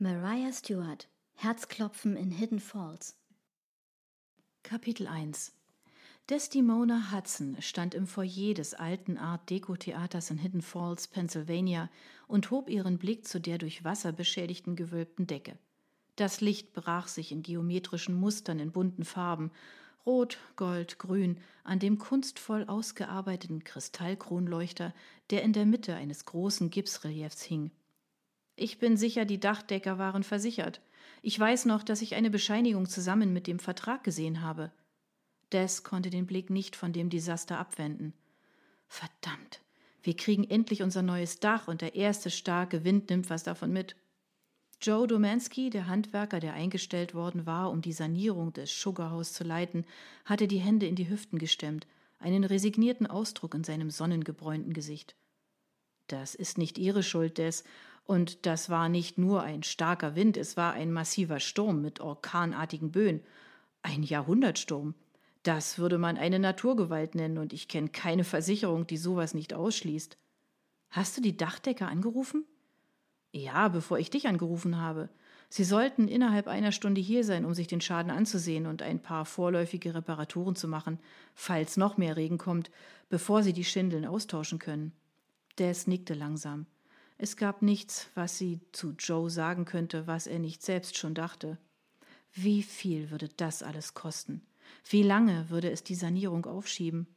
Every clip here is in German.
Mariah Stewart Herzklopfen in Hidden Falls Kapitel 1 Desdemona Hudson stand im Foyer des alten Art Deco Theaters in Hidden Falls, Pennsylvania und hob ihren Blick zu der durch Wasser beschädigten gewölbten Decke. Das Licht brach sich in geometrischen Mustern in bunten Farben, rot, gold, grün, an dem kunstvoll ausgearbeiteten Kristallkronleuchter, der in der Mitte eines großen Gipsreliefs hing. Ich bin sicher, die Dachdecker waren versichert. Ich weiß noch, dass ich eine Bescheinigung zusammen mit dem Vertrag gesehen habe. Des konnte den Blick nicht von dem Desaster abwenden. Verdammt, wir kriegen endlich unser neues Dach und der erste starke Wind nimmt was davon mit. Joe Domansky, der Handwerker, der eingestellt worden war, um die Sanierung des Sugarhaus zu leiten, hatte die Hände in die Hüften gestemmt, einen resignierten Ausdruck in seinem sonnengebräunten Gesicht. Das ist nicht Ihre Schuld, Des, und das war nicht nur ein starker Wind, es war ein massiver Sturm mit orkanartigen Böen, ein Jahrhundertsturm. Das würde man eine Naturgewalt nennen, und ich kenne keine Versicherung, die sowas nicht ausschließt. Hast du die Dachdecker angerufen? Ja, bevor ich dich angerufen habe. Sie sollten innerhalb einer Stunde hier sein, um sich den Schaden anzusehen und ein paar vorläufige Reparaturen zu machen, falls noch mehr Regen kommt, bevor sie die Schindeln austauschen können. Des nickte langsam. Es gab nichts, was sie zu Joe sagen könnte, was er nicht selbst schon dachte. Wie viel würde das alles kosten? Wie lange würde es die Sanierung aufschieben?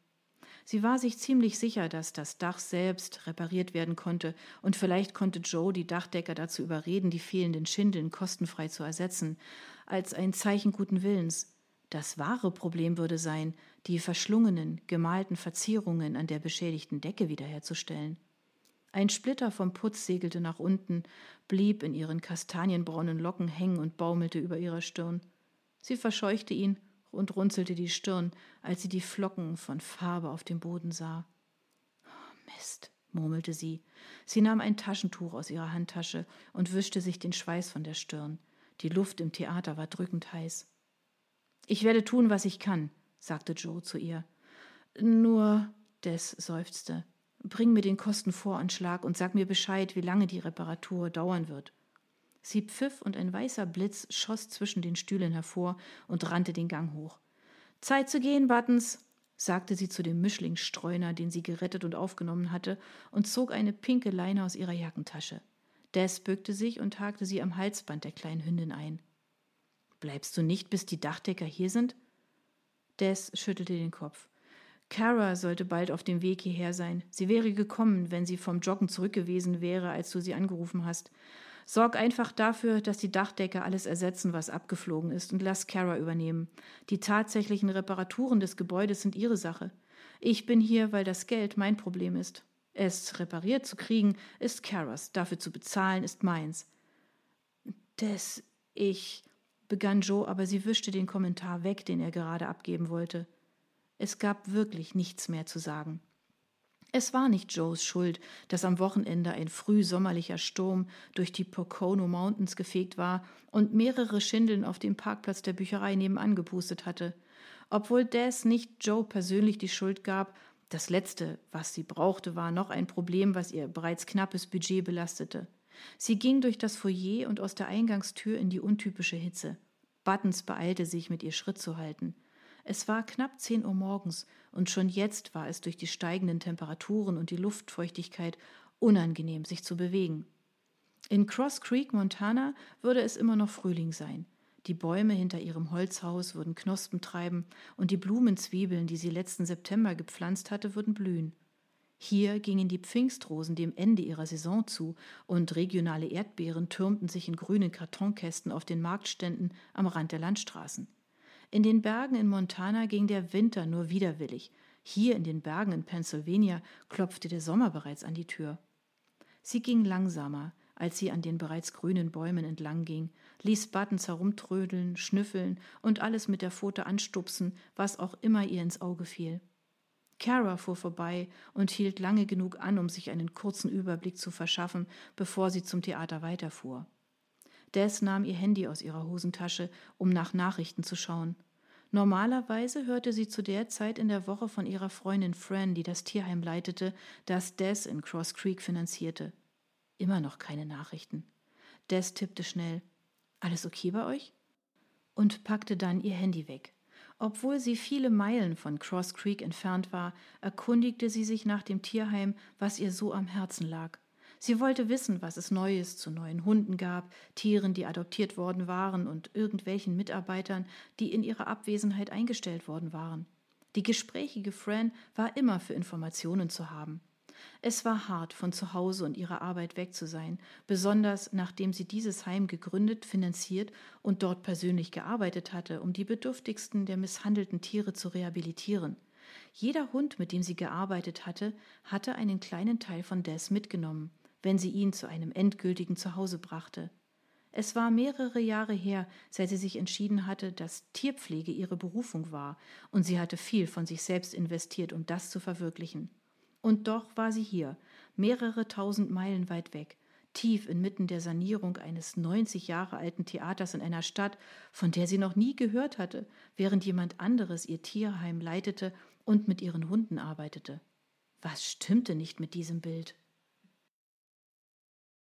Sie war sich ziemlich sicher, dass das Dach selbst repariert werden konnte, und vielleicht konnte Joe die Dachdecker dazu überreden, die fehlenden Schindeln kostenfrei zu ersetzen, als ein Zeichen guten Willens. Das wahre Problem würde sein, die verschlungenen, gemalten Verzierungen an der beschädigten Decke wiederherzustellen. Ein Splitter vom Putz segelte nach unten, blieb in ihren kastanienbraunen Locken hängen und baumelte über ihrer Stirn. Sie verscheuchte ihn und runzelte die Stirn, als sie die Flocken von Farbe auf dem Boden sah. Oh, Mist, murmelte sie. Sie nahm ein Taschentuch aus ihrer Handtasche und wischte sich den Schweiß von der Stirn. Die Luft im Theater war drückend heiß. Ich werde tun, was ich kann, sagte Joe zu ihr. Nur, Des seufzte, bring mir den Kostenvoranschlag und sag mir Bescheid, wie lange die Reparatur dauern wird. Sie pfiff und ein weißer Blitz schoss zwischen den Stühlen hervor und rannte den Gang hoch. Zeit zu gehen, Buttons, sagte sie zu dem Mischlingsstreuner, den sie gerettet und aufgenommen hatte, und zog eine pinke Leine aus ihrer Jackentasche. Des bückte sich und hakte sie am Halsband der kleinen Hündin ein. Bleibst du nicht, bis die Dachdecker hier sind? Des schüttelte den Kopf. Kara sollte bald auf dem Weg hierher sein. Sie wäre gekommen, wenn sie vom Joggen zurück gewesen wäre, als du sie angerufen hast. Sorg einfach dafür, dass die Dachdecker alles ersetzen, was abgeflogen ist, und lass Kara übernehmen. Die tatsächlichen Reparaturen des Gebäudes sind ihre Sache. Ich bin hier, weil das Geld mein Problem ist. Es repariert zu kriegen, ist Karas, dafür zu bezahlen, ist meins. Des, ich, begann Joe, aber sie wischte den Kommentar weg, den er gerade abgeben wollte. Es gab wirklich nichts mehr zu sagen. Es war nicht Joes Schuld, dass am Wochenende ein frühsommerlicher Sturm durch die Pocono Mountains gefegt war und mehrere Schindeln auf dem Parkplatz der Bücherei nebenan gepustet hatte. Obwohl Des nicht Joe persönlich die Schuld gab, das Letzte, was sie brauchte, war noch ein Problem, was ihr bereits knappes Budget belastete. Sie ging durch das Foyer und aus der Eingangstür in die untypische Hitze. Buttons beeilte sich, mit ihr Schritt zu halten. Es war knapp zehn Uhr morgens, und schon jetzt war es durch die steigenden Temperaturen und die Luftfeuchtigkeit unangenehm, sich zu bewegen. In Cross Creek, Montana, würde es immer noch Frühling sein. Die Bäume hinter ihrem Holzhaus würden Knospen treiben, und die Blumenzwiebeln, die sie letzten September gepflanzt hatte, würden blühen. Hier gingen die Pfingstrosen dem Ende ihrer Saison zu, und regionale Erdbeeren türmten sich in grünen Kartonkästen auf den Marktständen am Rand der Landstraßen. In den Bergen in Montana ging der Winter nur widerwillig. Hier in den Bergen in Pennsylvania klopfte der Sommer bereits an die Tür. Sie ging langsamer, als sie an den bereits grünen Bäumen entlang ging, ließ Buttons herumtrödeln, schnüffeln und alles mit der Pfote anstupsen, was auch immer ihr ins Auge fiel. Kara fuhr vorbei und hielt lange genug an, um sich einen kurzen Überblick zu verschaffen, bevor sie zum Theater weiterfuhr. Des nahm ihr Handy aus ihrer Hosentasche, um nach Nachrichten zu schauen. Normalerweise hörte sie zu der Zeit in der Woche von ihrer Freundin Fran, die das Tierheim leitete, das Des in Cross Creek finanzierte. Immer noch keine Nachrichten. Des tippte schnell. Alles okay bei euch? Und packte dann ihr Handy weg. Obwohl sie viele Meilen von Cross Creek entfernt war, erkundigte sie sich nach dem Tierheim, was ihr so am Herzen lag. Sie wollte wissen, was es Neues zu neuen Hunden gab, Tieren, die adoptiert worden waren und irgendwelchen Mitarbeitern, die in ihrer Abwesenheit eingestellt worden waren. Die gesprächige Fran war immer für Informationen zu haben. Es war hart, von zu Hause und ihrer Arbeit weg zu sein, besonders nachdem sie dieses Heim gegründet, finanziert und dort persönlich gearbeitet hatte, um die bedürftigsten der misshandelten Tiere zu rehabilitieren. Jeder Hund, mit dem sie gearbeitet hatte, hatte einen kleinen Teil von Des mitgenommen wenn sie ihn zu einem endgültigen Zuhause brachte. Es war mehrere Jahre her, seit sie sich entschieden hatte, dass Tierpflege ihre Berufung war, und sie hatte viel von sich selbst investiert, um das zu verwirklichen. Und doch war sie hier, mehrere tausend Meilen weit weg, tief inmitten der Sanierung eines 90 Jahre alten Theaters in einer Stadt, von der sie noch nie gehört hatte, während jemand anderes ihr Tierheim leitete und mit ihren Hunden arbeitete. Was stimmte nicht mit diesem Bild?